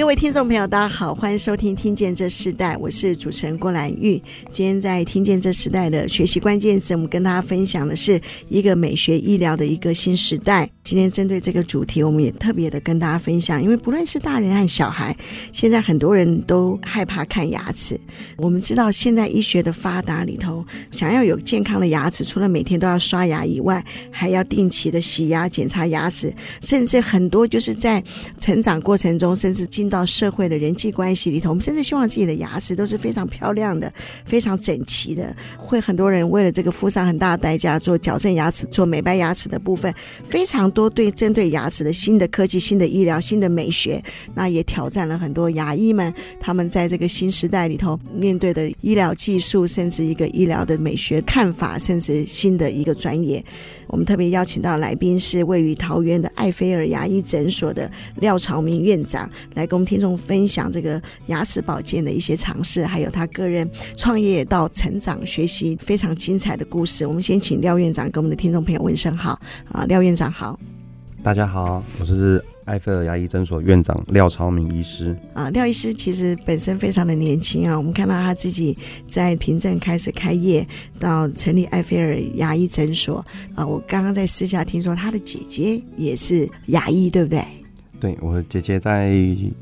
各位听众朋友，大家好，欢迎收听《听见这时代》，我是主持人郭兰玉。今天在《听见这时代》的学习关键词，我们跟大家分享的是一个美学医疗的一个新时代。今天针对这个主题，我们也特别的跟大家分享，因为不论是大人还是小孩，现在很多人都害怕看牙齿。我们知道，现在医学的发达里头，想要有健康的牙齿，除了每天都要刷牙以外，还要定期的洗牙、检查牙齿，甚至很多就是在成长过程中，甚至进到社会的人际关系里头，我们甚至希望自己的牙齿都是非常漂亮的、非常整齐的。会很多人为了这个付上很大的代价，做矫正牙齿、做美白牙齿的部分，非常多多对针对牙齿的新的科技、新的医疗、新的美学，那也挑战了很多牙医们。他们在这个新时代里头面对的医疗技术，甚至一个医疗的美学看法，甚至新的一个专业。我们特别邀请到来宾是位于桃园的艾菲尔牙医诊所的廖朝明院长，来跟我们听众分享这个牙齿保健的一些尝试，还有他个人创业到成长学习非常精彩的故事。我们先请廖院长跟我们的听众朋友问声好啊，廖院长好。大家好，我是艾菲尔牙医诊所院长廖朝明医师啊。廖医师其实本身非常的年轻啊，我们看到他自己在平镇开始开业，到成立埃菲尔牙医诊所啊。我刚刚在私下听说他的姐姐也是牙医，对不对？对，我姐姐在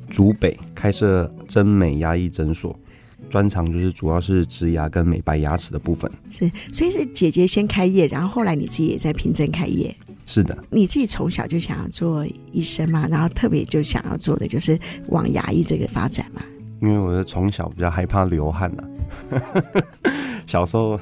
竹北开设真美牙医诊所，专长就是主要是植牙跟美白牙齿的部分。是，所以是姐姐先开业，然后后来你自己也在平镇开业。是的，你自己从小就想要做医生嘛，然后特别就想要做的就是往牙医这个发展嘛。因为我是从小比较害怕流汗呐、啊，小时候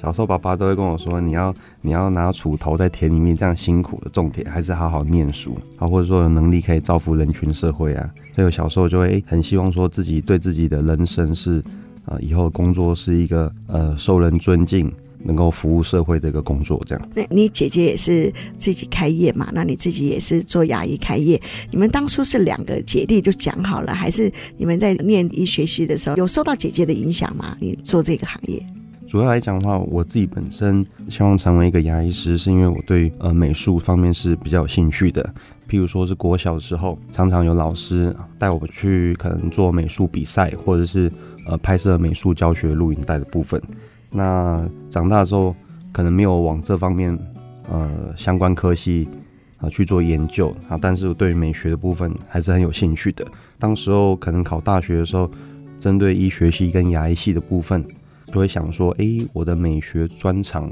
小时候爸爸都会跟我说，你要你要拿锄头在田里面这样辛苦的种田，还是好好念书啊，或者说有能力可以造福人群社会啊。所以我小时候就会很希望说自己对自己的人生是啊、呃，以后的工作是一个呃受人尊敬。能够服务社会的一个工作，这样。那你姐姐也是自己开业嘛？那你自己也是做牙医开业？你们当初是两个姐弟就讲好了，还是你们在念医学系的时候有受到姐姐的影响吗？你做这个行业？主要来讲的话，我自己本身希望成为一个牙医师，是因为我对呃美术方面是比较有兴趣的。譬如说是国小的时候，常常有老师带我去可能做美术比赛，或者是呃拍摄美术教学录影带的部分。那长大之后，可能没有往这方面，呃，相关科系啊、去做研究啊，但是我对美学的部分还是很有兴趣的。当时候可能考大学的时候，针对医学系跟牙医系的部分，就会想说，哎，我的美学专长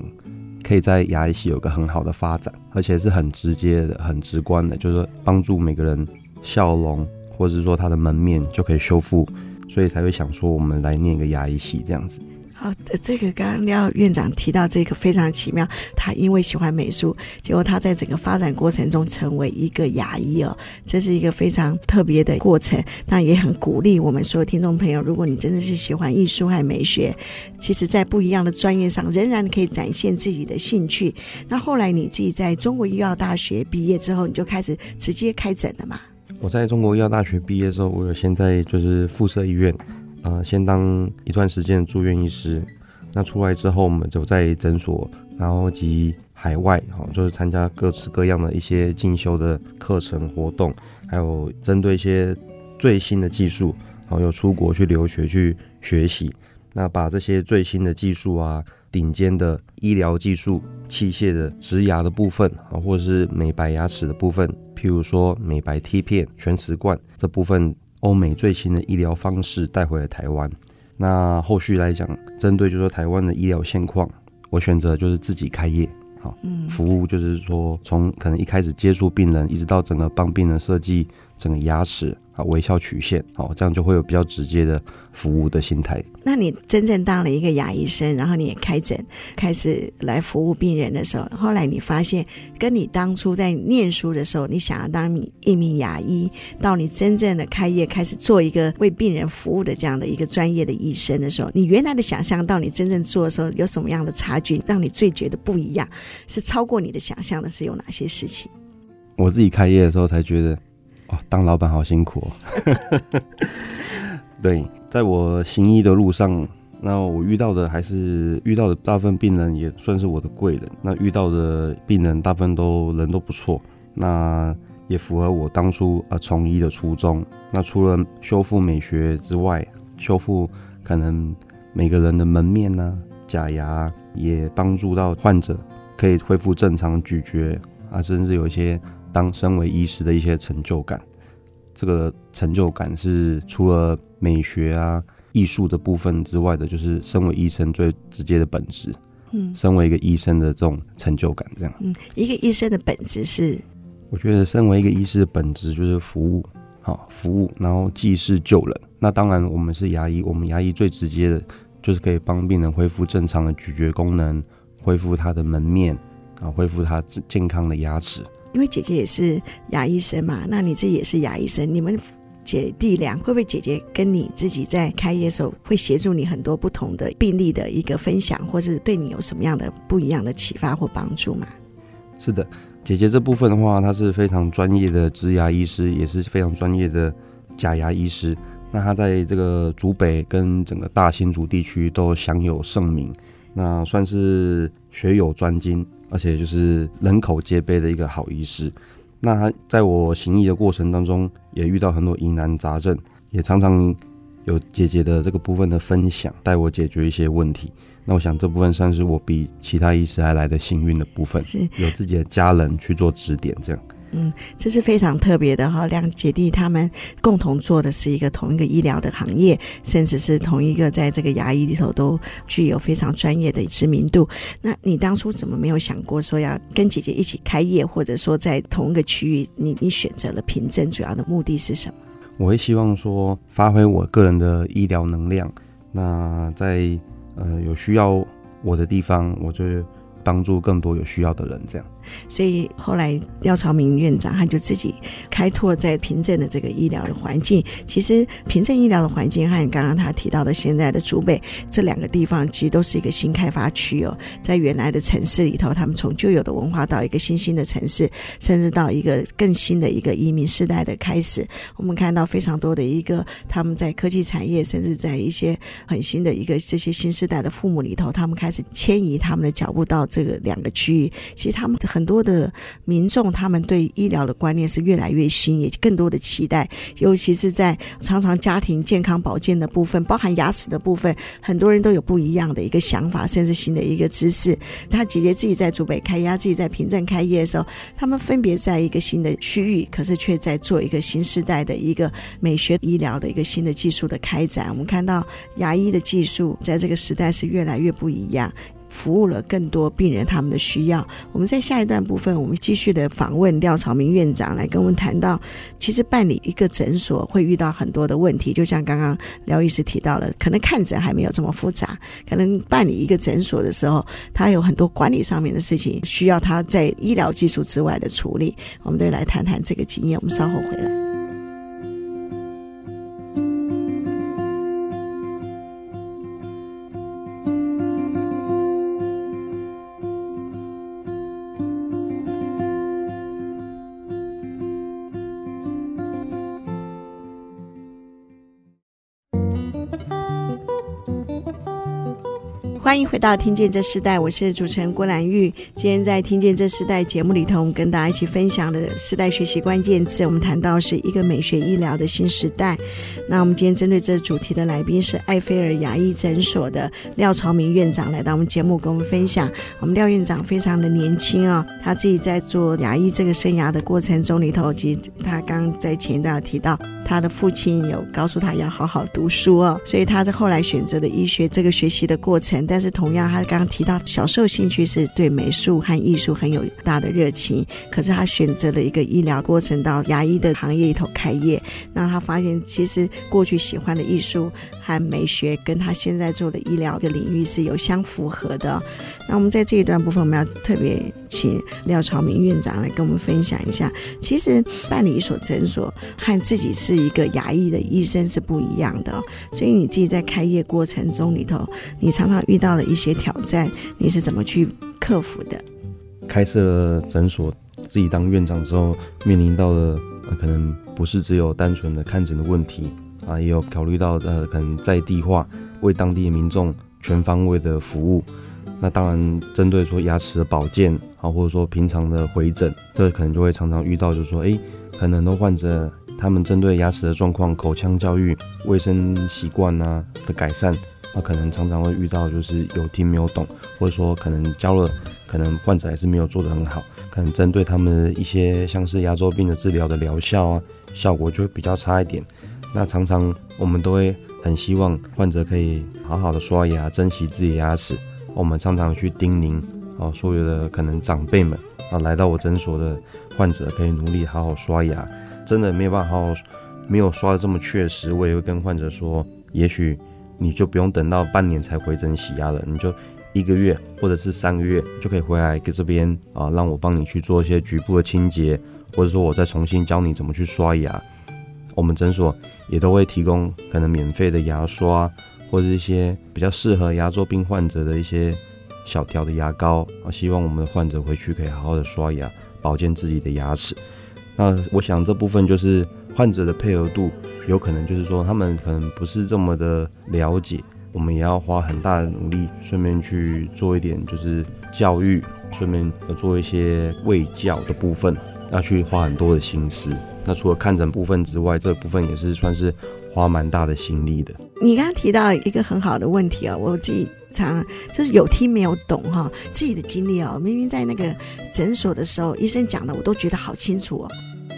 可以在牙医系有个很好的发展，而且是很直接的、很直观的，就是帮助每个人笑容，或者是说他的门面就可以修复，所以才会想说，我们来念一个牙医系这样子。哦，这个刚刚廖院长提到这个非常奇妙，他因为喜欢美术，结果他在整个发展过程中成为一个牙医哦，这是一个非常特别的过程。那也很鼓励我们所有听众朋友，如果你真的是喜欢艺术和美学，其实在不一样的专业上仍然可以展现自己的兴趣。那后来你自己在中国医药大学毕业之后，你就开始直接开诊了嘛？我在中国医药大学毕业之后，我有先在就是附设医院。呃，先当一段时间住院医师，那出来之后，我们就在诊所，然后及海外，哈，就是参加各式各样的一些进修的课程活动，还有针对一些最新的技术，然后又出国去留学去学习，那把这些最新的技术啊，顶尖的医疗技术、器械的植牙的部分啊，或者是美白牙齿的部分，譬如说美白贴片、全瓷冠这部分。欧美最新的医疗方式带回了台湾，那后续来讲，针对就是说台湾的医疗现况，我选择就是自己开业，好，服务就是说从可能一开始接触病人，一直到整个帮病人设计整个牙齿啊微笑曲线，好，这样就会有比较直接的服务的心态。那你真正当了一个牙医生，然后你也开诊，开始来服务病人的时候，后来你发现，跟你当初在念书的时候，你想要当一名牙医，到你真正的开业，开始做一个为病人服务的这样的一个专业的医生的时候，你原来的想象到你真正做的时候，有什么样的差距，让你最觉得不一样，是超过你的想象的是有哪些事情？我自己开业的时候才觉得。哦，当老板好辛苦哦。对，在我行医的路上，那我遇到的还是遇到的大部分病人也算是我的贵人。那遇到的病人大部分都人都不错，那也符合我当初啊从医的初衷。那除了修复美学之外，修复可能每个人的门面呢、假牙，也帮助到患者可以恢复正常咀嚼啊，甚至有一些。当身为医师的一些成就感，这个成就感是除了美学啊、艺术的部分之外的，就是身为医生最直接的本质。嗯，身为一个医生的这种成就感，这样。嗯，一个医生的本质是，我觉得身为一个医师的本质就是服务，好服务，然后济世救人。那当然，我们是牙医，我们牙医最直接的就是可以帮病人恢复正常的咀嚼功能，恢复他的门面啊，恢复他健康的牙齿。因为姐姐也是牙医生嘛，那你自己也是牙医生，你们姐弟俩会不会姐姐跟你自己在开业的时候会协助你很多不同的病例的一个分享，或是对你有什么样的不一样的启发或帮助吗？是的，姐姐这部分的话，她是非常专业的植牙医师，也是非常专业的假牙医师。那她在这个竹北跟整个大新竹地区都享有盛名，那算是学有专精。而且就是人口皆碑的一个好医师。那他在我行医的过程当中，也遇到很多疑难杂症，也常常有姐姐的这个部分的分享，带我解决一些问题。那我想这部分算是我比其他医师还来的幸运的部分，是有自己的家人去做指点，这样。嗯，这是非常特别的哈，两姐弟他们共同做的是一个同一个医疗的行业，甚至是同一个在这个牙医里头都具有非常专业的知名度。那你当初怎么没有想过说要跟姐姐一起开业，或者说在同一个区域，你你选择了平镇，主要的目的是什么？我会希望说发挥我个人的医疗能量，那在呃有需要我的地方，我就帮助更多有需要的人，这样。所以后来廖朝明院长他就自己开拓在平镇的这个医疗的环境。其实平镇医疗的环境和你刚刚他提到的现在的竹北这两个地方，其实都是一个新开发区哦。在原来的城市里头，他们从旧有的文化到一个新兴的城市，甚至到一个更新的一个移民时代的开始。我们看到非常多的一个他们在科技产业，甚至在一些很新的一个这些新时代的父母里头，他们开始迁移他们的脚步到这个两个区域。其实他们很。很多的民众，他们对医疗的观念是越来越新，也更多的期待，尤其是在常常家庭健康保健的部分，包含牙齿的部分，很多人都有不一样的一个想法，甚至新的一个知识。他姐姐自己在竹北开业，自己在平镇开业的时候，他们分别在一个新的区域，可是却在做一个新时代的一个美学医疗的一个新的技术的开展。我们看到牙医的技术在这个时代是越来越不一样。服务了更多病人他们的需要。我们在下一段部分，我们继续的访问廖朝明院长来跟我们谈到，其实办理一个诊所会遇到很多的问题，就像刚刚廖医师提到了，可能看诊还没有这么复杂，可能办理一个诊所的时候，他有很多管理上面的事情需要他在医疗技术之外的处理。我们都来谈谈这个经验。我们稍后回来。欢迎回到《听见这时代》，我是主持人郭兰玉。今天在《听见这时代》节目里头，我们跟大家一起分享的时代学习关键词，我们谈到是一个美学医疗的新时代。那我们今天针对这主题的来宾是艾菲尔牙医诊所的廖朝明院长来到我们节目跟我们分享。我们廖院长非常的年轻啊、哦，他自己在做牙医这个生涯的过程中里头，其实他刚在前一段提到，他的父亲有告诉他要好好读书哦，所以他在后来选择了医学这个学习的过程，但但是同样，他刚刚提到小时候兴趣是对美术和艺术很有大的热情，可是他选择了一个医疗过程到牙医的行业里头开业，那他发现其实过去喜欢的艺术和美学跟他现在做的医疗的领域是有相符合的。那我们在这一段部分，我们要特别请廖朝明院长来跟我们分享一下，其实办理一所诊所和自己是一个牙医的医生是不一样的，所以你自己在开业过程中里头，你常常遇到了一些挑战，你是怎么去克服的？开设了诊所，自己当院长之后，面临到的呃，可能不是只有单纯的看诊的问题啊，也有考虑到呃，可能在地化，为当地的民众全方位的服务。那当然，针对说牙齿的保健啊，或者说平常的回诊，这可能就会常常遇到，就是说，哎，可能很多患者他们针对牙齿的状况、口腔教育、卫生习惯啊的改善，那可能常常会遇到就是有听没有懂，或者说可能教了，可能患者还是没有做得很好，可能针对他们一些像是牙周病的治疗的疗效啊，效果就会比较差一点。那常常我们都会很希望患者可以好好的刷牙，珍惜自己的牙齿。我们常常去叮咛哦，所有的可能长辈们啊，来到我诊所的患者可以努力好好刷牙。真的没有办法好好，没有刷得这么确实，我也会跟患者说，也许你就不用等到半年才回诊洗牙了，你就一个月或者是三个月就可以回来给这边啊，让我帮你去做一些局部的清洁，或者说我再重新教你怎么去刷牙。我们诊所也都会提供可能免费的牙刷。或者一些比较适合牙周病患者的一些小条的牙膏啊，希望我们的患者回去可以好好的刷牙，保健自己的牙齿。那我想这部分就是患者的配合度，有可能就是说他们可能不是这么的了解，我们也要花很大的努力，顺便去做一点就是教育，顺便要做一些卫教的部分，要去花很多的心思。那除了看诊部分之外，这部分也是算是花蛮大的心力的。你刚刚提到一个很好的问题哦，我自己常就是有听没有懂哈，自己的经历哦，明明在那个诊所的时候，医生讲的我都觉得好清楚哦，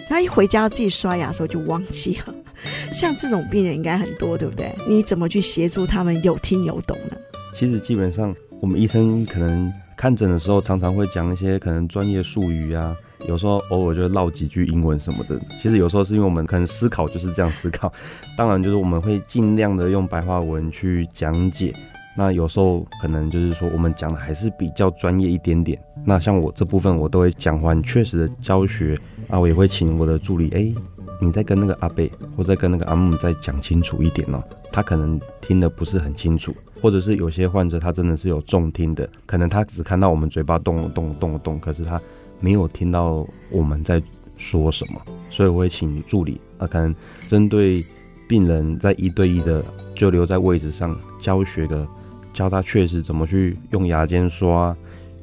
然后一回家自己刷牙的时候就忘记了。像这种病人应该很多，对不对？你怎么去协助他们有听有懂呢？其实基本上我们医生可能看诊的时候，常常会讲一些可能专业术语啊。有时候偶尔就唠几句英文什么的，其实有时候是因为我们可能思考就是这样思考，当然就是我们会尽量的用白话文去讲解。那有时候可能就是说我们讲的还是比较专业一点点。那像我这部分我都会讲完确实的教学，啊，我也会请我的助理，哎，你再跟那个阿贝或者跟那个阿姆再讲清楚一点哦，他可能听得不是很清楚，或者是有些患者他真的是有重听的，可能他只看到我们嘴巴动了动动了动，可是他。没有听到我们在说什么，所以我会请助理啊，可能针对病人在一对一的就留在位置上教学的，教他确实怎么去用牙间刷，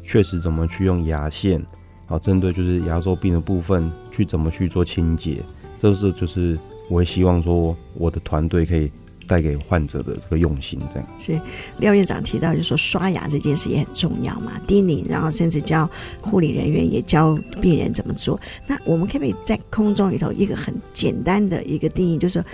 确实怎么去用牙线，好，针对就是牙周病的部分去怎么去做清洁，这是就是我会希望说我的团队可以。带给患者的这个用心，这样是廖院长提到，就是说刷牙这件事也很重要嘛，叮咛，然后甚至教护理人员也教病人怎么做。那我们可不可以在空中里头一个很简单的一个定义，就是说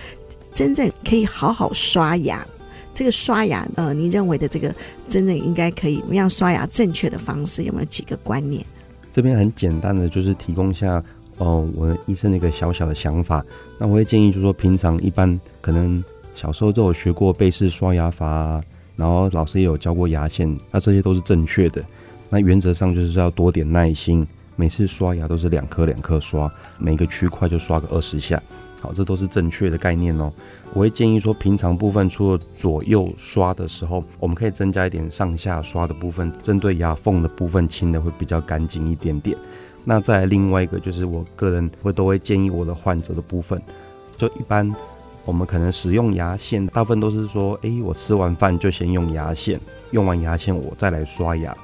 真正可以好好刷牙，这个刷牙呃，你认为的这个真正应该可以怎么样刷牙正确的方式，有没有几个观念？这边很简单的就是提供一下哦，我医生的一个小小的想法。那我会建议，就是说平常一般可能。小时候都有学过背式刷牙法，然后老师也有教过牙线，那这些都是正确的。那原则上就是要多点耐心，每次刷牙都是两颗两颗刷，每个区块就刷个二十下。好，这都是正确的概念哦。我会建议说，平常部分除了左右刷的时候，我们可以增加一点上下刷的部分，针对牙缝的部分清的会比较干净一点点。那再另外一个就是我个人会都会建议我的患者的部分，就一般。我们可能使用牙线，大部分都是说，哎，我吃完饭就先用牙线，用完牙线我再来刷牙。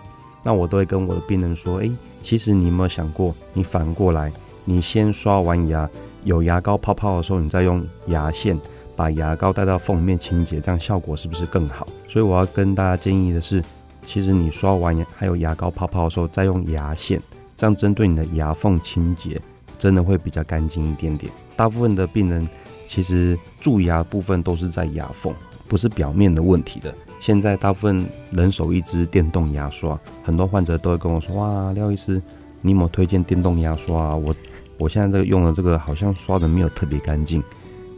那我都会跟我的病人说，哎，其实你有没有想过，你反过来，你先刷完牙，有牙膏泡泡的时候，你再用牙线把牙膏带到缝里面清洁，这样效果是不是更好？所以我要跟大家建议的是，其实你刷完牙还有牙膏泡泡的时候，再用牙线，这样针对你的牙缝清洁，真的会比较干净一点点。大部分的病人。其实蛀牙部分都是在牙缝，不是表面的问题的。现在大部分人手一支电动牙刷，很多患者都会跟我说：“哇，廖医师，你有没有推荐电动牙刷啊？我我现在这个用的这个好像刷的没有特别干净。”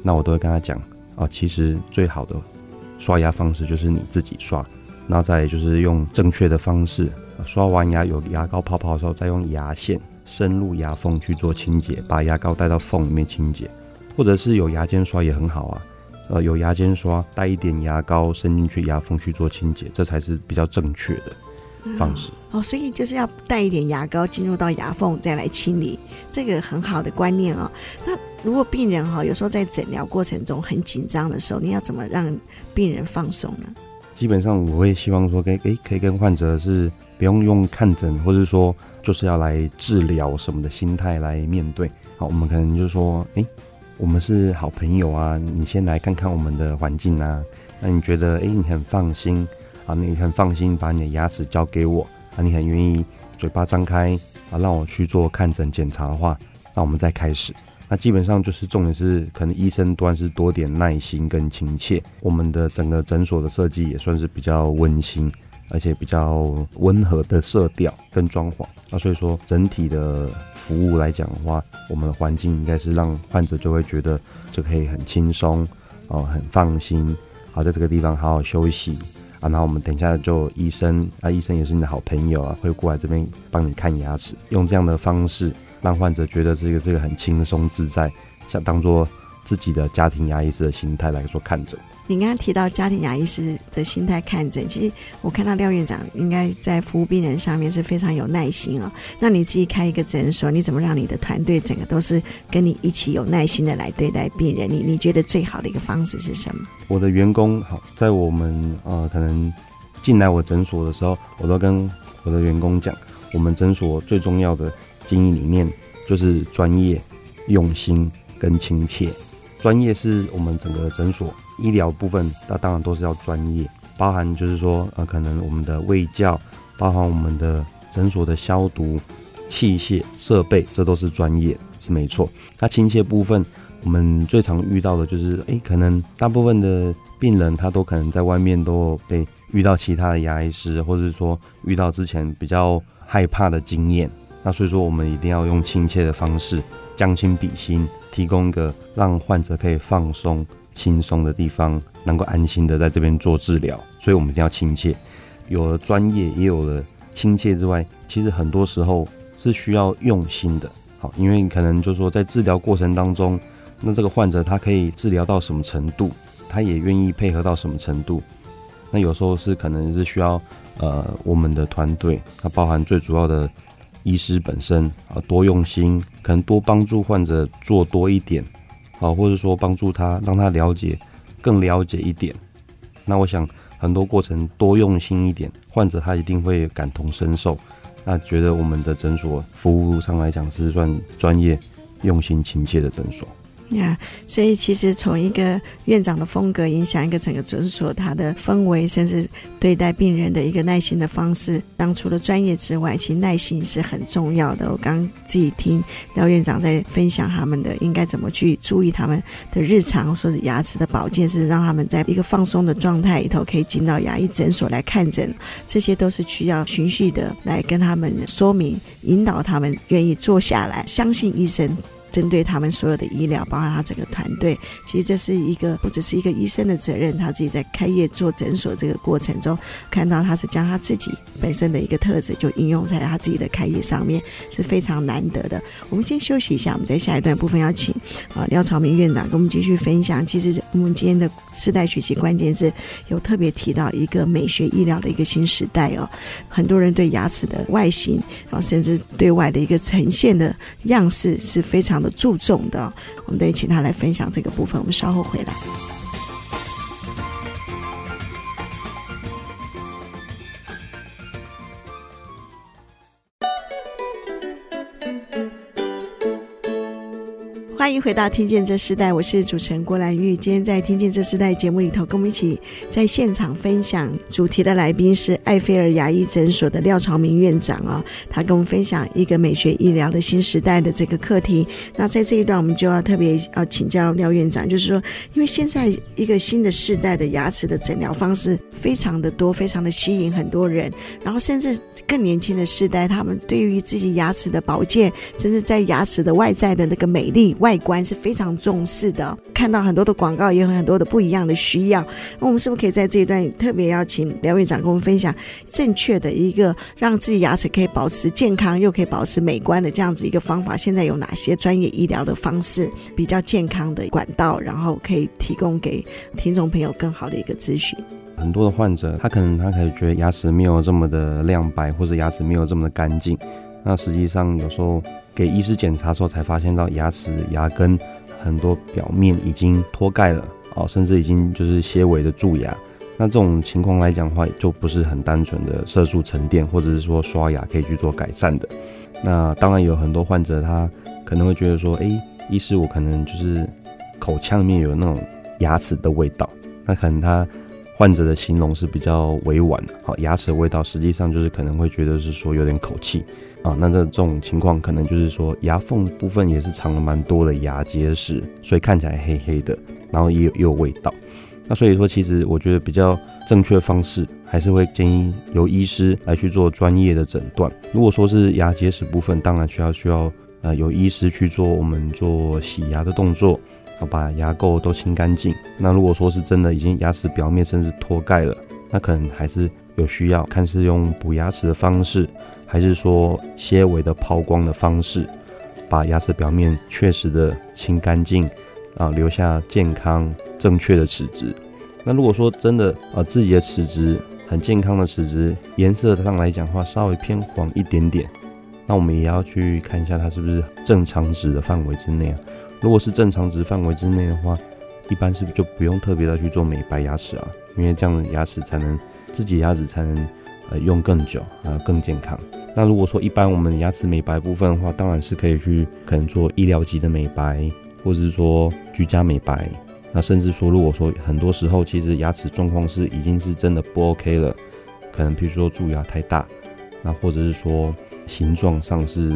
那我都会跟他讲啊，其实最好的刷牙方式就是你自己刷，那再就是用正确的方式，刷完牙有牙膏泡泡的时候，再用牙线深入牙缝去做清洁，把牙膏带到缝里面清洁，或者是有牙间刷也很好啊。呃，有牙间刷带一点牙膏伸进去牙缝去做清洁，这才是比较正确的方式。嗯、哦，所以就是要带一点牙膏进入到牙缝再来清理，这个很好的观念哦。那如果病人哈、哦，有时候在诊疗过程中很紧张的时候，你要怎么让病人放松呢？基本上我会希望说，可以诶，可以跟患者是不用用看诊，或者说就是要来治疗什么的心态来面对。好，我们可能就说，诶。我们是好朋友啊，你先来看看我们的环境啊。那你觉得，哎，你很放心啊？你很放心把你的牙齿交给我啊？你很愿意嘴巴张开啊，让我去做看诊检查的话，那我们再开始。那基本上就是重点是，可能医生端是多点耐心跟亲切。我们的整个诊所的设计也算是比较温馨。而且比较温和的色调跟装潢，那所以说整体的服务来讲的话，我们的环境应该是让患者就会觉得就可以很轻松哦，很放心，好在这个地方好好休息啊。然后我们等一下就医生啊，医生也是你的好朋友啊，会过来这边帮你看牙齿，用这样的方式让患者觉得这个是一个很轻松自在，像当做自己的家庭牙医师的心态来说看诊。你刚刚提到家庭牙医师的心态看诊，其实我看到廖院长应该在服务病人上面是非常有耐心哦。那你自己开一个诊所，你怎么让你的团队整个都是跟你一起有耐心的来对待病人？你你觉得最好的一个方式是什么？我的员工好，在我们呃可能进来我诊所的时候，我都跟我的员工讲，我们诊所最重要的经营理念就是专业、用心跟亲切。专业是我们整个诊所。医疗部分，那当然都是要专业，包含就是说，呃，可能我们的卫教，包含我们的诊所的消毒、器械、设备，这都是专业，是没错。那亲切部分，我们最常遇到的就是，诶、欸，可能大部分的病人他都可能在外面都被遇到其他的牙医师，或者是说遇到之前比较害怕的经验，那所以说我们一定要用亲切的方式，将心比心，提供一个让患者可以放松。轻松的地方，能够安心的在这边做治疗，所以我们一定要亲切。有了专业，也有了亲切之外，其实很多时候是需要用心的。好，因为可能就是说在治疗过程当中，那这个患者他可以治疗到什么程度，他也愿意配合到什么程度。那有时候是可能是需要呃我们的团队，它包含最主要的医师本身啊，多用心，可能多帮助患者做多一点。啊，或者说帮助他，让他了解，更了解一点。那我想很多过程多用心一点，患者他一定会感同身受。那觉得我们的诊所服务上来讲是算专业、用心、亲切的诊所。呀所以其实从一个院长的风格影响一个整个诊所，他的氛围，甚至对待病人的一个耐心的方式，当除了专业之外，其实耐心是很重要的。我刚自己听廖院长在分享他们的应该怎么去注意他们的日常，说是牙齿的保健，是让他们在一个放松的状态里头可以进到牙医诊所来看诊，这些都是需要循序的来跟他们说明，引导他们愿意坐下来，相信医生。针对他们所有的医疗，包括他整个团队，其实这是一个不只是一个医生的责任。他自己在开业做诊所这个过程中，看到他是将他自己本身的一个特质就应用在他自己的开业上面，是非常难得的。我们先休息一下，我们在下一段部分要请啊廖朝明院长跟我们继续分享。其实我们今天的世代学习关键是有特别提到一个美学医疗的一个新时代哦，很多人对牙齿的外形然后，甚至对外的一个呈现的样式是非常。注重的，我们得请他来分享这个部分。我们稍后回来。欢迎回到《听见这时代》，我是主持人郭兰玉。今天在《听见这时代》节目里头，跟我们一起在现场分享主题的来宾是艾菲尔牙医诊所的廖朝明院长、哦，他跟我们分享一个美学医疗的新时代的这个课题。那在这一段，我们就要特别要请教廖院长，就是说，因为现在一个新的世代的牙齿的诊疗方式非常的多，非常的吸引很多人，然后甚至更年轻的世代，他们对于自己牙齿的保健，甚至在牙齿的外在的那个美丽外。观是非常重视的，看到很多的广告，也有很多的不一样的需要。那我们是不是可以在这一段特别邀请廖院长跟我们分享正确的一个让自己牙齿可以保持健康又可以保持美观的这样子一个方法？现在有哪些专业医疗的方式比较健康的管道，然后可以提供给听众朋友更好的一个咨询？很多的患者，他可能他可以觉得牙齿没有这么的亮白，或者牙齿没有这么的干净。那实际上有时候。给医师检查的时候，才发现到牙齿牙根很多表面已经脱钙了哦，甚至已经就是些微的蛀牙。那这种情况来讲的话，就不是很单纯的色素沉淀，或者是说刷牙可以去做改善的。那当然有很多患者他可能会觉得说，哎，医师我可能就是口腔里面有那种牙齿的味道。那可能他患者的形容是比较委婉，好，牙齿的味道实际上就是可能会觉得是说有点口气。啊，那这种情况可能就是说牙缝部分也是藏了蛮多的牙结石，所以看起来黑黑的，然后也有也有味道。那所以说，其实我觉得比较正确的方式还是会建议由医师来去做专业的诊断。如果说是牙结石部分，当然需要需要呃由医师去做我们做洗牙的动作，把牙垢都清干净。那如果说是真的已经牙齿表面甚至脱钙了，那可能还是有需要看是用补牙齿的方式。还是说些微的抛光的方式，把牙齿表面确实的清干净，啊，留下健康正确的齿质。那如果说真的啊，自己的齿质很健康的齿质，颜色上来讲的话稍微偏黄一点点，那我们也要去看一下它是不是正常值的范围之内啊。如果是正常值范围之内的话，一般是不是就不用特别的去做美白牙齿啊？因为这样的牙齿才能自己牙齿才能呃用更久啊，更健康。那如果说一般我们牙齿美白部分的话，当然是可以去可能做医疗级的美白，或者是说居家美白。那甚至说，如果说很多时候其实牙齿状况是已经是真的不 OK 了，可能比如说蛀牙太大，那或者是说形状上是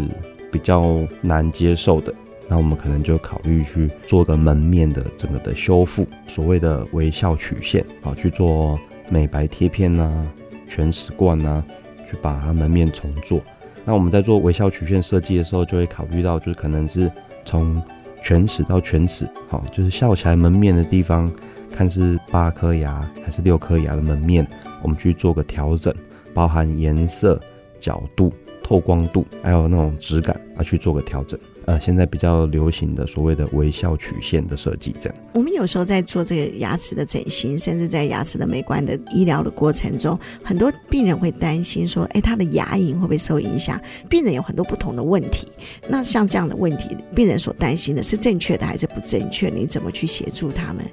比较难接受的，那我们可能就考虑去做个门面的整个的修复，所谓的微笑曲线啊，去做美白贴片呐、全齿冠呐。去把它门面重做，那我们在做微笑曲线设计的时候，就会考虑到，就是可能是从全齿到全齿，好，就是笑起来门面的地方，看是八颗牙还是六颗牙的门面，我们去做个调整，包含颜色、角度、透光度，还有那种质感，啊，去做个调整。呃，现在比较流行的所谓的微笑曲线的设计，这样。我们有时候在做这个牙齿的整形，甚至在牙齿的美观的医疗的过程中，很多病人会担心说，哎，他的牙龈会不会受影响？病人有很多不同的问题。那像这样的问题，病人所担心的是正确的还是不正确？你怎么去协助他们？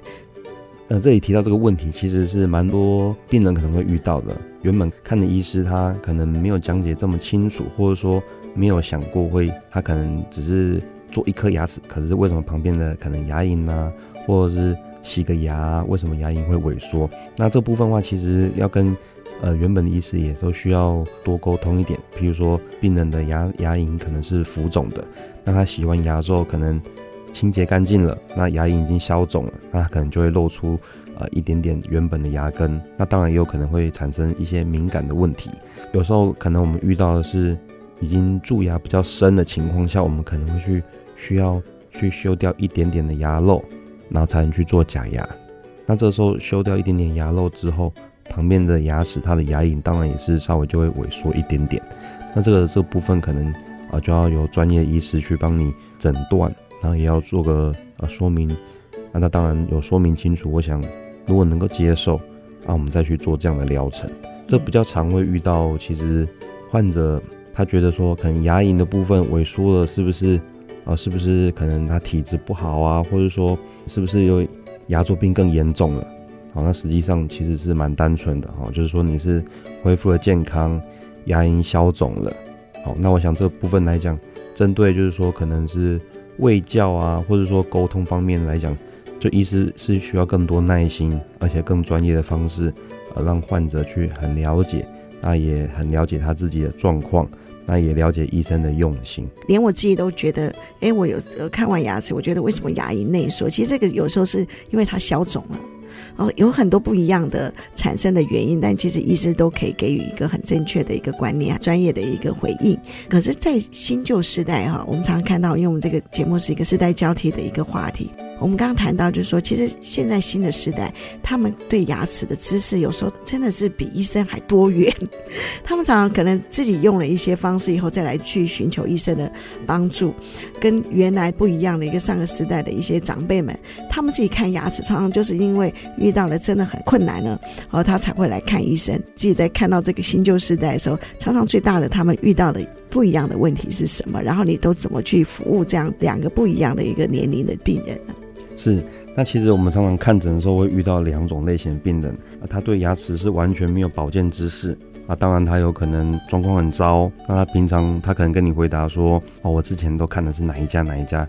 呃，这里提到这个问题，其实是蛮多病人可能会遇到的。原本看的医师他可能没有讲解这么清楚，或者说。没有想过会，他可能只是做一颗牙齿，可是为什么旁边的可能牙龈啊，或者是洗个牙，为什么牙龈会萎缩？那这部分的话，其实要跟呃原本的医师也都需要多沟通一点。譬如说，病人的牙牙龈可能是浮肿的，那他洗完牙之后，可能清洁干净了，那牙龈已经消肿了，那可能就会露出呃一点点原本的牙根，那当然也有可能会产生一些敏感的问题。有时候可能我们遇到的是。已经蛀牙比较深的情况下，我们可能会去需要去修掉一点点的牙肉，然后才能去做假牙。那这时候修掉一点点牙肉之后，旁边的牙齿它的牙龈当然也是稍微就会萎缩一点点。那这个这部分可能啊就要由专业医师去帮你诊断，然后也要做个呃说明。那他当然有说明清楚，我想如果能够接受，那我们再去做这样的疗程。这比较常会遇到，其实患者。他觉得说，可能牙龈的部分萎缩了，是不是？啊、是不是可能他体质不好啊？或者说，是不是有牙周病更严重了？好，那实际上其实是蛮单纯的哈，就是说你是恢复了健康，牙龈消肿了。好，那我想这部分来讲，针对就是说可能是卫教啊，或者说沟通方面来讲，就医师是需要更多耐心，而且更专业的方式，呃，让患者去很了解，那也很了解他自己的状况，那也了解医生的用心。连我自己都觉得，哎，我有时候看完牙齿，我觉得为什么牙龈内缩？其实这个有时候是因为它消肿了。哦，有很多不一样的产生的原因，但其实医师都可以给予一个很正确的一个观念、专业的一个回应。可是，在新旧世代哈，我们常常看到，因为我们这个节目是一个世代交替的一个话题。我们刚刚谈到，就是说，其实现在新的时代，他们对牙齿的知识有时候真的是比医生还多元。他们常常可能自己用了一些方式以后，再来去寻求医生的帮助，跟原来不一样的一个上个时代的一些长辈们，他们自己看牙齿，常常就是因为遇到了真的很困难了，然后他才会来看医生。自己在看到这个新旧时代的时候，常常最大的他们遇到的不一样的问题是什么？然后你都怎么去服务这样两个不一样的一个年龄的病人呢？是，那其实我们常常看诊的时候会遇到两种类型的病人，啊，他对牙齿是完全没有保健知识，啊，当然他有可能状况很糟，那他平常他可能跟你回答说，哦，我之前都看的是哪一家哪一家，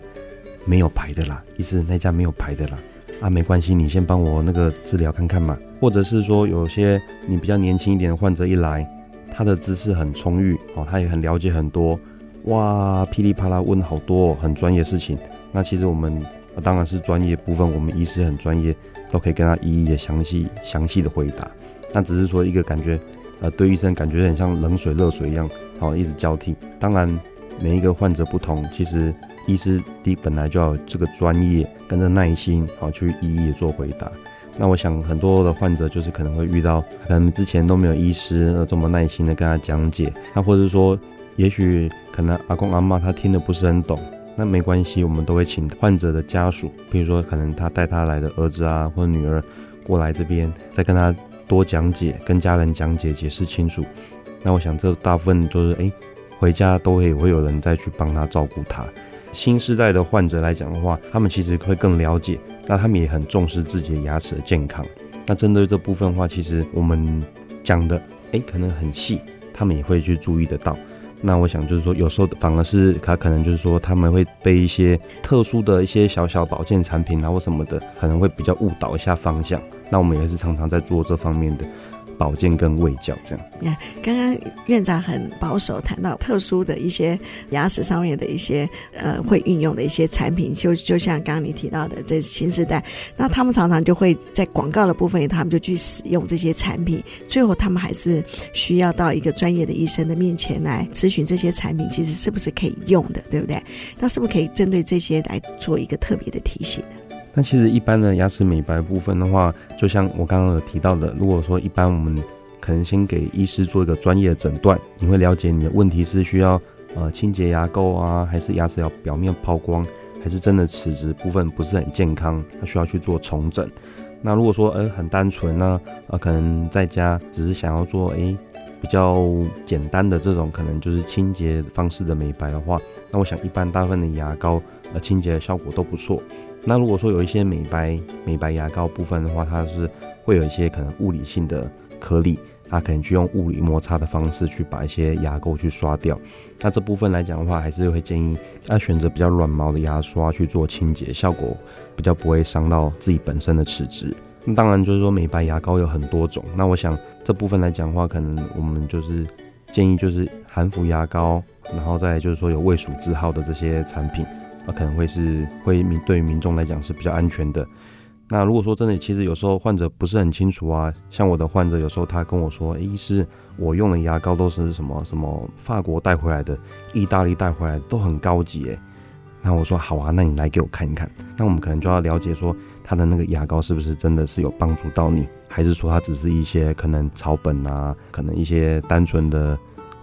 没有牌的啦，意思那家没有牌的啦，啊，没关系，你先帮我那个治疗看看嘛，或者是说有些你比较年轻一点的患者一来，他的知识很充裕，哦，他也很了解很多，哇，噼里啪啦问好多哦很专业的事情，那其实我们。当然是专业部分，我们医师很专业，都可以跟他一一的详细详细的回答。那只是说一个感觉，呃，对医生感觉很像冷水热水一样，好，一直交替。当然每一个患者不同，其实医师第本来就要有这个专业跟着耐心，好去一一的做回答。那我想很多的患者就是可能会遇到，可能之前都没有医师这么耐心的跟他讲解，那或者是说，也许可能阿公阿嬷他听得不是很懂。那没关系，我们都会请患者的家属，比如说可能他带他来的儿子啊或者女儿过来这边，再跟他多讲解，跟家人讲解，解释清楚。那我想这大部分就是哎，回家都会会有人再去帮他照顾他。新时代的患者来讲的话，他们其实会更了解，那他们也很重视自己的牙齿的健康。那针对这部分话，其实我们讲的哎可能很细，他们也会去注意得到。那我想就是说，有时候反而是他可能就是说，他们会被一些特殊的一些小小保健产品啊或什么的，可能会比较误导一下方向。那我们也是常常在做这方面的。保健跟卫教这样。你看，刚刚院长很保守，谈到特殊的一些牙齿上面的一些呃会运用的一些产品，就就像刚刚你提到的这新时代，那他们常常就会在广告的部分，他们就去使用这些产品，最后他们还是需要到一个专业的医生的面前来咨询这些产品其实是不是可以用的，对不对？那是不是可以针对这些来做一个特别的提醒呢？那其实一般的牙齿美白部分的话，就像我刚刚有提到的，如果说一般我们可能先给医师做一个专业的诊断，你会了解你的问题是需要呃清洁牙垢啊，还是牙齿要表面抛光，还是真的齿质部分不是很健康，它需要去做重整。那如果说呃很单纯呢，呃可能在家只是想要做诶、比较简单的这种可能就是清洁方式的美白的话，那我想一般大部分的牙膏呃清洁的效果都不错。那如果说有一些美白美白牙膏部分的话，它是会有一些可能物理性的颗粒，它可能去用物理摩擦的方式去把一些牙垢去刷掉。那这部分来讲的话，还是会建议要选择比较软毛的牙刷去做清洁，效果比较不会伤到自己本身的齿质。那当然就是说美白牙膏有很多种，那我想这部分来讲的话，可能我们就是建议就是含氟牙膏，然后再就是说有卫署字号的这些产品。那可能会是会民对于民众来讲是比较安全的。那如果说真的，其实有时候患者不是很清楚啊，像我的患者有时候他跟我说，医师，我用的牙膏都是什么什么法国带回来的，意大利带回来的，都很高级诶。那我说好啊，那你来给我看一看。那我们可能就要了解说，他的那个牙膏是不是真的是有帮助到你，还是说它只是一些可能草本啊，可能一些单纯的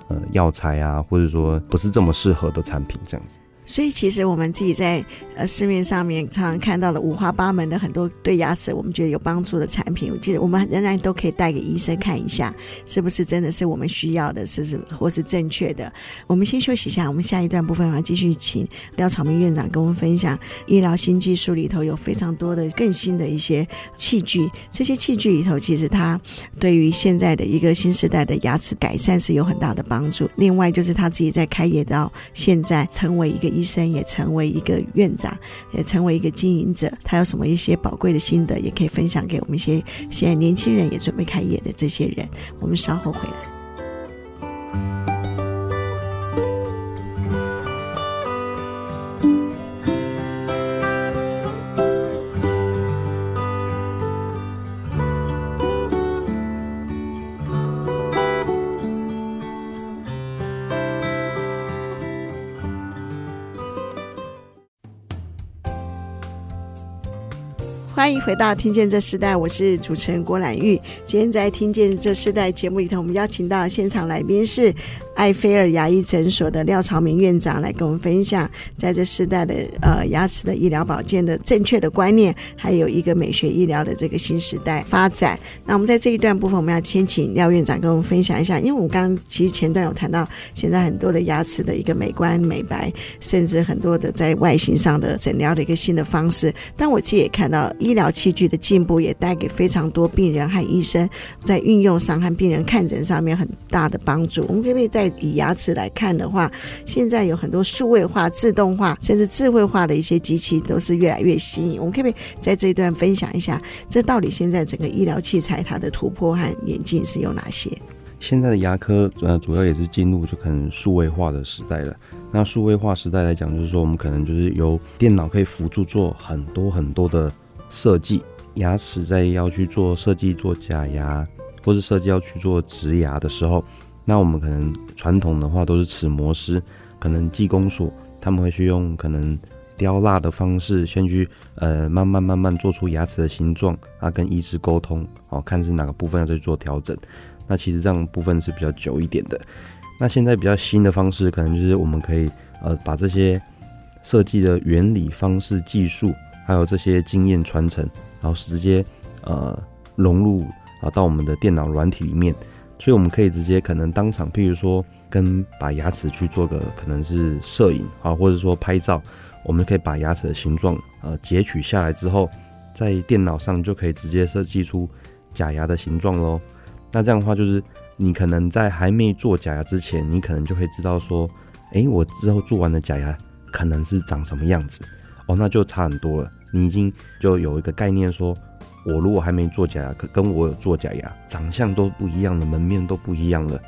呃药材啊，或者说不是这么适合的产品这样子。所以其实我们自己在呃市面上面常常看到的五花八门的很多对牙齿我们觉得有帮助的产品，我觉得我们仍然都可以带给医生看一下，是不是真的是我们需要的，是是或是正确的。我们先休息一下，我们下一段部分要继续请廖朝明院长跟我们分享医疗新技术里头有非常多的更新的一些器具，这些器具里头其实它对于现在的一个新时代的牙齿改善是有很大的帮助。另外就是他自己在开业到现在成为一个医医生，也成为一个院长，也成为一个经营者。他有什么一些宝贵的心得，也可以分享给我们一些现在年轻人也准备开业的这些人。我们稍后回来。欢迎回到《听见这时代》，我是主持人郭兰玉。今天在《听见这时代》节目里头，我们邀请到现场来宾是。艾菲尔牙医诊所的廖朝明院长来跟我们分享，在这世代的呃牙齿的医疗保健的正确的观念，还有一个美学医疗的这个新时代发展。那我们在这一段部分，我们要先请廖院长跟我们分享一下，因为我们刚刚其实前段有谈到，现在很多的牙齿的一个美观美白，甚至很多的在外形上的诊疗的一个新的方式。但我其实也看到医疗器具的进步，也带给非常多病人和医生在运用上和病人看诊上面很大的帮助。我们可不可以在以牙齿来看的话，现在有很多数位化、自动化，甚至智慧化的一些机器都是越来越新颖。我们可不可以在这一段分享一下，这到底现在整个医疗器材它的突破和演进是有哪些？现在的牙科呃，主要也是进入就可能数位化的时代了。那数位化时代来讲，就是说我们可能就是由电脑可以辅助做很多很多的设计。牙齿在要去做设计、做假牙，或是设计要去做植牙的时候。那我们可能传统的话都是齿模师，可能技工所他们会去用可能雕蜡的方式，先去呃慢慢慢慢做出牙齿的形状，啊跟医师沟通，哦看是哪个部分要去做调整。那其实这样部分是比较久一点的。那现在比较新的方式，可能就是我们可以呃把这些设计的原理、方式、技术，还有这些经验传承，然后直接呃融入啊到我们的电脑软体里面。所以我们可以直接可能当场，譬如说跟把牙齿去做个可能是摄影啊，或者说拍照，我们可以把牙齿的形状呃截取下来之后，在电脑上就可以直接设计出假牙的形状喽。那这样的话，就是你可能在还没做假牙之前，你可能就会知道说，诶，我之后做完的假牙可能是长什么样子哦，那就差很多了。你已经就有一个概念说。我如果还没做假牙，可跟我有做假牙，长相都不一样的，门面都不一样了。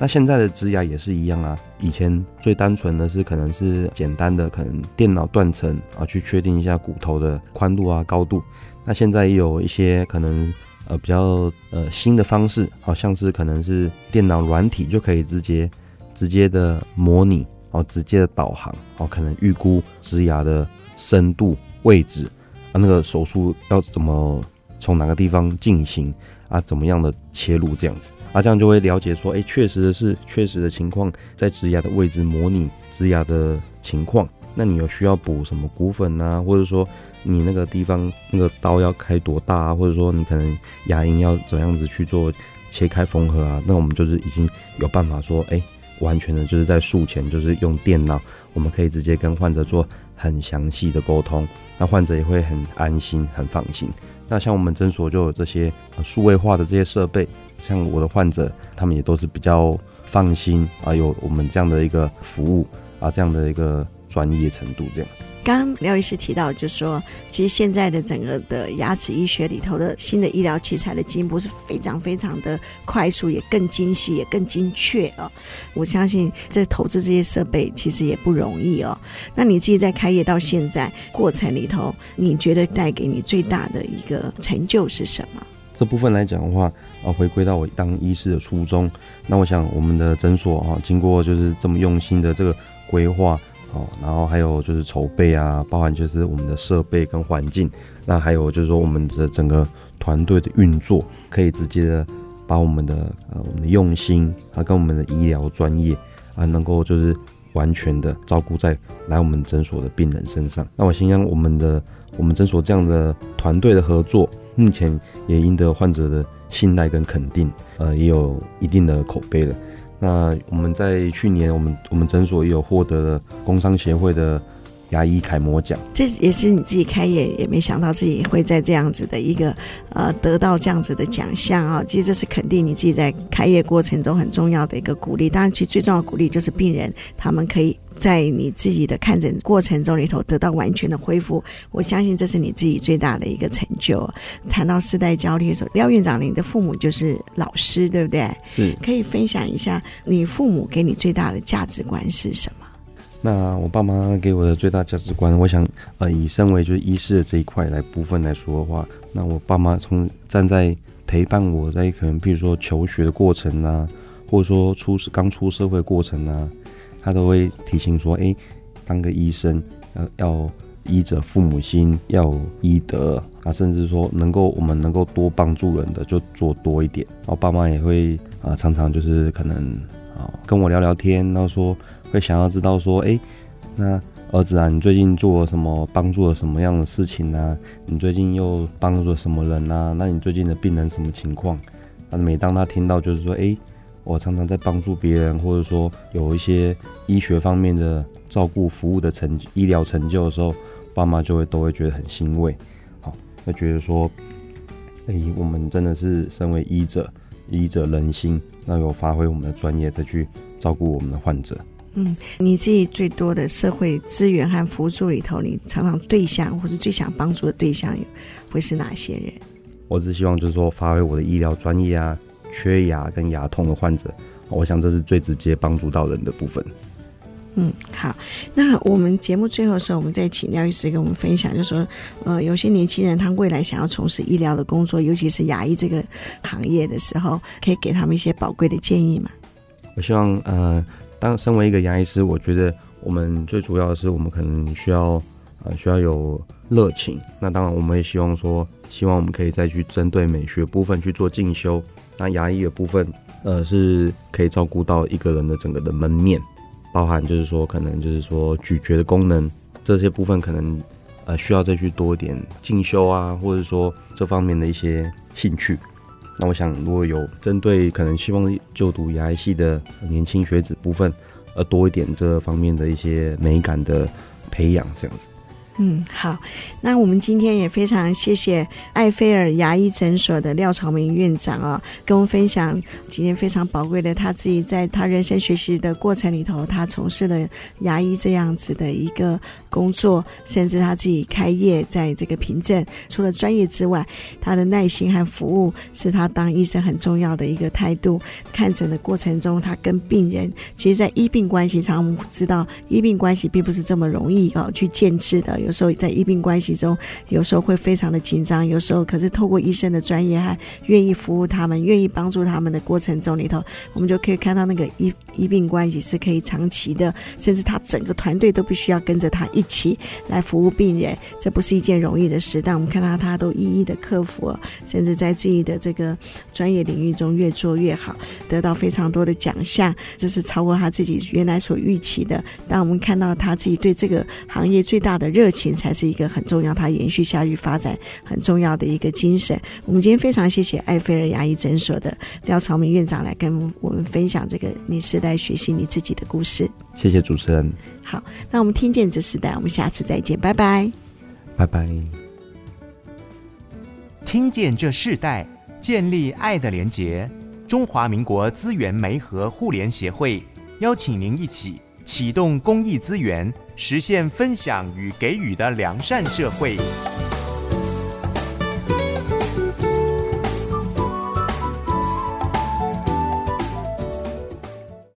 那现在的植牙也是一样啊。以前最单纯的是可能是简单的，可能电脑断层啊，去确定一下骨头的宽度啊、高度。那现在也有一些可能呃比较呃新的方式，好像是可能是电脑软体就可以直接直接的模拟哦，直接的导航哦，可能预估植牙的深度、位置啊，那个手术要怎么。从哪个地方进行啊？怎么样的切入这样子啊？这样就会了解说，哎，确实的是确实的情况，在植牙的位置模拟植牙的情况。那你有需要补什么骨粉啊？或者说你那个地方那个刀要开多大啊？或者说你可能牙龈要怎样子去做切开缝合啊？那我们就是已经有办法说，哎，完全的就是在术前就是用电脑，我们可以直接跟患者做很详细的沟通，那患者也会很安心、很放心。那像我们诊所就有这些数位化的这些设备，像我的患者，他们也都是比较放心啊，有我们这样的一个服务啊，这样的一个专业程度这样。刚刚廖医师提到，就是说，其实现在的整个的牙齿医学里头的新的医疗器材的进步是非常非常的快速，也更精细，也更精确哦。我相信这投资这些设备其实也不容易哦。那你自己在开业到现在过程里头，你觉得带给你最大的一个成就是什么？这部分来讲的话，啊，回归到我当医师的初衷，那我想我们的诊所啊，经过就是这么用心的这个规划。哦，然后还有就是筹备啊，包含就是我们的设备跟环境，那还有就是说我们的整个团队的运作，可以直接的把我们的呃我们的用心啊跟我们的医疗专业啊，能够就是完全的照顾在来我们诊所的病人身上。那我心想我们的我们诊所这样的团队的合作，目前也赢得患者的信赖跟肯定，呃，也有一定的口碑了。那我们在去年，我们我们诊所也有获得了工商协会的牙医楷模奖。这也是你自己开业也没想到自己会在这样子的一个呃得到这样子的奖项啊！其实这是肯定你自己在开业过程中很重要的一个鼓励。当然，其实最重要的鼓励就是病人他们可以。在你自己的看诊过程中里头得到完全的恢复，我相信这是你自己最大的一个成就。谈到世代交替的时候，廖院长，你的父母就是老师，对不对？是，可以分享一下你父母给你最大的价值观是什么？那我爸妈给我的最大价值观，我想，呃，以身为就是医师的这一块来部分来说的话，那我爸妈从站在陪伴我在可能，譬如说求学的过程啊，或者说出刚出社会过程啊，他都会提醒说，哎，当个医生要要医者父母心，要医德啊，甚至说能够我们能够多帮助人的就做多一点。然后爸妈也会啊，常常就是可能啊跟我聊聊天，然后说。会想要知道说，哎，那儿子啊，你最近做了什么，帮助了什么样的事情呢？你最近又帮助了什么人呢？那你最近的病人什么情况？那每当他听到就是说，哎，我常常在帮助别人，或者说有一些医学方面的照顾服务的成医疗成就的时候，爸妈就会都会觉得很欣慰，好，会觉得说，哎，我们真的是身为医者，医者仁心，那有发挥我们的专业再去照顾我们的患者。嗯，你自己最多的社会资源和辅助里头，你常常对象或是最想帮助的对象有会是哪些人？我只希望就是说，发挥我的医疗专业啊，缺牙跟牙痛的患者，我想这是最直接帮助到人的部分。嗯，好，那我们节目最后的时候，我们再请廖医师跟我们分享，就是说，呃，有些年轻人他未来想要从事医疗的工作，尤其是牙医这个行业的时候，可以给他们一些宝贵的建议吗？我希望，呃。当身为一个牙医师，我觉得我们最主要的是，我们可能需要呃需要有热情。那当然，我们也希望说，希望我们可以再去针对美学部分去做进修。那牙医的部分，呃，是可以照顾到一个人的整个的门面，包含就是说，可能就是说咀嚼的功能这些部分，可能呃需要再去多一点进修啊，或者说这方面的一些兴趣。那我想，如果有针对可能希望就读牙医系的年轻学子部分，呃，多一点这方面的一些美感的培养，这样子。嗯，好，那我们今天也非常谢谢艾菲尔牙医诊所的廖朝明院长啊、跟我们分享今天非常宝贵的他自己在他人生学习的过程里头，他从事了牙医这样子的一个工作，甚至他自己开业在这个凭证，除了专业之外，他的耐心和服务是他当医生很重要的一个态度。看诊的过程中，他跟病人，其实，在医病关系上，我们知道医病关系并不是这么容易啊、哦、去建制的。有时候在医病关系中，有时候会非常的紧张，有时候可是透过医生的专业还愿意服务他们、愿意帮助他们的过程中里头，我们就可以看到那个医医病关系是可以长期的，甚至他整个团队都必须要跟着他一起来服务病人，这不是一件容易的事。但我们看到他都一一的克服，甚至在自己的这个专业领域中越做越好，得到非常多的奖项，这是超过他自己原来所预期的。当我们看到他自己对这个行业最大的热情才是一个很重要，他延续下去发展很重要的一个精神。我们今天非常谢谢艾菲尔牙医诊所的廖朝明院长来跟我们分享这个你是代学习你自己的故事。谢谢主持人。好，那我们听见这时代，我们下次再见，拜拜，拜拜。听见这世代，建立爱的连结。中华民国资源媒和互联协会邀请您一起启动公益资源。实现分享与给予的良善社会。